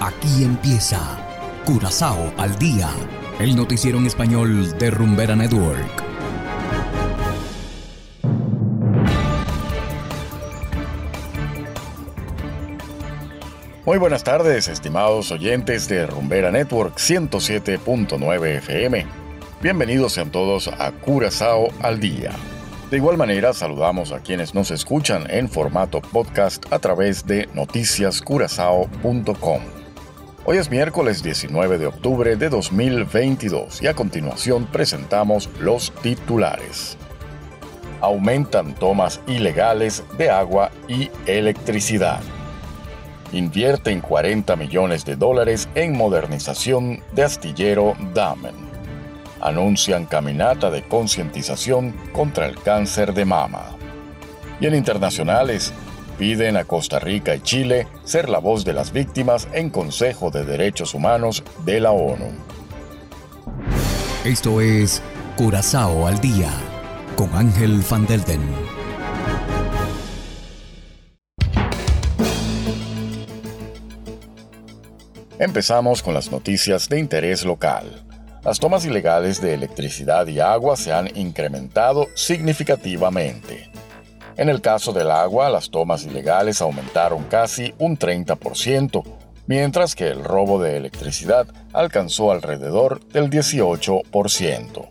Aquí empieza Curazao al día, el noticiero en español de Rumbera Network. Muy buenas tardes, estimados oyentes de Rumbera Network 107.9 FM. Bienvenidos sean todos a Curazao al día. De igual manera, saludamos a quienes nos escuchan en formato podcast a través de noticiascurazao.com. Hoy es miércoles 19 de octubre de 2022 y a continuación presentamos los titulares. Aumentan tomas ilegales de agua y electricidad. Invierten 40 millones de dólares en modernización de astillero Damen. Anuncian caminata de concientización contra el cáncer de mama. Y en internacionales, piden a Costa Rica y Chile ser la voz de las víctimas en Consejo de Derechos Humanos de la ONU. Esto es Curazao al día con Ángel Van Delden. Empezamos con las noticias de interés local. Las tomas ilegales de electricidad y agua se han incrementado significativamente. En el caso del agua, las tomas ilegales aumentaron casi un 30%, mientras que el robo de electricidad alcanzó alrededor del 18%.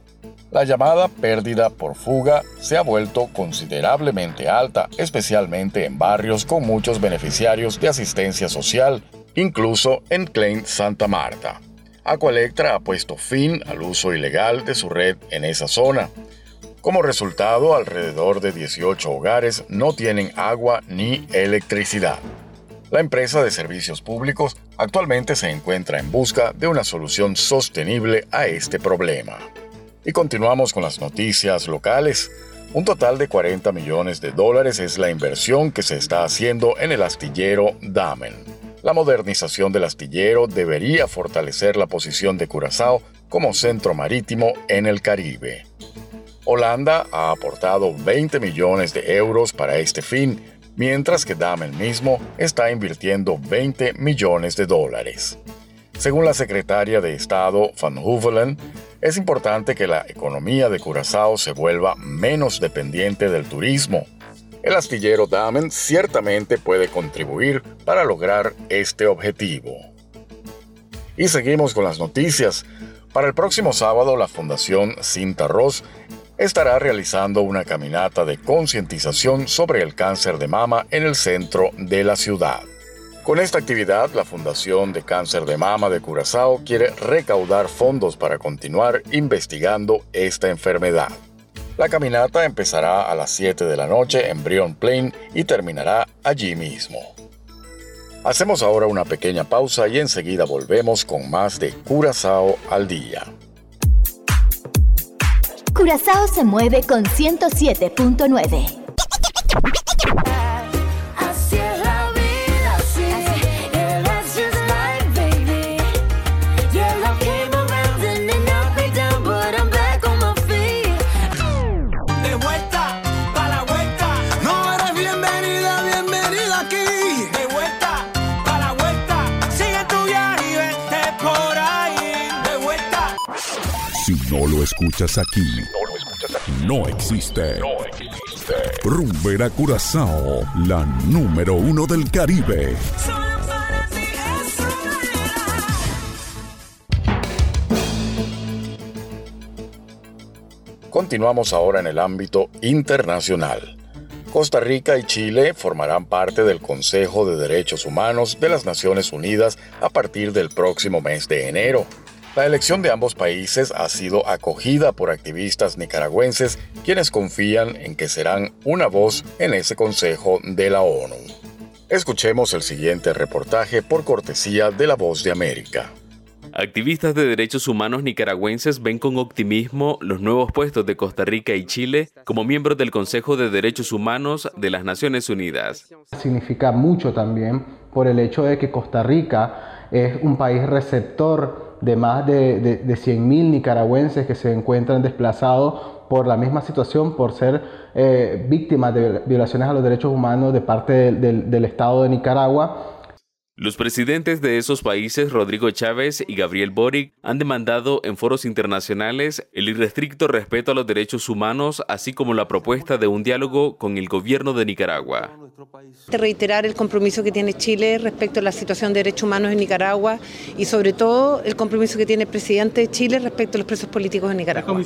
La llamada pérdida por fuga se ha vuelto considerablemente alta, especialmente en barrios con muchos beneficiarios de asistencia social, incluso en Klein Santa Marta. Aqualectra ha puesto fin al uso ilegal de su red en esa zona. Como resultado, alrededor de 18 hogares no tienen agua ni electricidad. La empresa de servicios públicos actualmente se encuentra en busca de una solución sostenible a este problema. Y continuamos con las noticias locales. Un total de 40 millones de dólares es la inversión que se está haciendo en el astillero Damen. La modernización del astillero debería fortalecer la posición de Curazao como centro marítimo en el Caribe. Holanda ha aportado 20 millones de euros para este fin, mientras que Damen mismo está invirtiendo 20 millones de dólares. Según la secretaria de Estado Van Hoevelen, es importante que la economía de Curazao se vuelva menos dependiente del turismo. El astillero Damen ciertamente puede contribuir para lograr este objetivo. Y seguimos con las noticias. Para el próximo sábado, la Fundación Cinta Ross estará realizando una caminata de concientización sobre el cáncer de mama en el centro de la ciudad. Con esta actividad, la Fundación de Cáncer de Mama de Curazao quiere recaudar fondos para continuar investigando esta enfermedad. La caminata empezará a las 7 de la noche en Brion Plain y terminará allí mismo. Hacemos ahora una pequeña pausa y enseguida volvemos con más de Curazao al día. Curazao se mueve con 107.9. no lo escuchas aquí, no existe. Rumbera Curazao, la número uno del Caribe. Continuamos ahora en el ámbito internacional. Costa Rica y Chile formarán parte del Consejo de Derechos Humanos de las Naciones Unidas a partir del próximo mes de enero. La elección de ambos países ha sido acogida por activistas nicaragüenses quienes confían en que serán una voz en ese Consejo de la ONU. Escuchemos el siguiente reportaje por cortesía de La Voz de América. Activistas de derechos humanos nicaragüenses ven con optimismo los nuevos puestos de Costa Rica y Chile como miembros del Consejo de Derechos Humanos de las Naciones Unidas. Significa mucho también por el hecho de que Costa Rica es un país receptor de más de, de, de 100.000 nicaragüenses que se encuentran desplazados por la misma situación, por ser eh, víctimas de violaciones a los derechos humanos de parte del, del Estado de Nicaragua. Los presidentes de esos países, Rodrigo Chávez y Gabriel Boric, han demandado en foros internacionales el irrestricto respeto a los derechos humanos, así como la propuesta de un diálogo con el gobierno de Nicaragua. Reiterar el compromiso que tiene Chile respecto a la situación de derechos humanos en Nicaragua y sobre todo el compromiso que tiene el presidente de Chile respecto a los presos políticos en Nicaragua.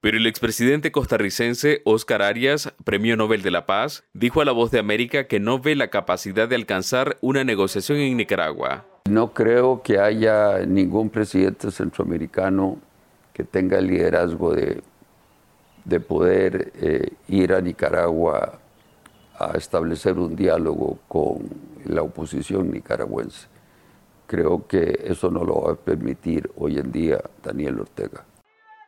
Pero el expresidente costarricense Oscar Arias, Premio Nobel de la Paz, dijo a La Voz de América que no ve la capacidad de alcanzar una negociación en Nicaragua. No creo que haya ningún presidente centroamericano que tenga el liderazgo de, de poder eh, ir a Nicaragua a establecer un diálogo con la oposición nicaragüense. Creo que eso no lo va a permitir hoy en día Daniel Ortega.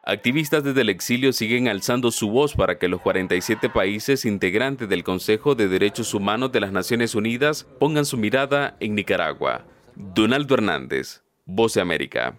Activistas desde el exilio siguen alzando su voz para que los 47 países integrantes del Consejo de Derechos Humanos de las Naciones Unidas pongan su mirada en Nicaragua. Donaldo Hernández, Voz de América.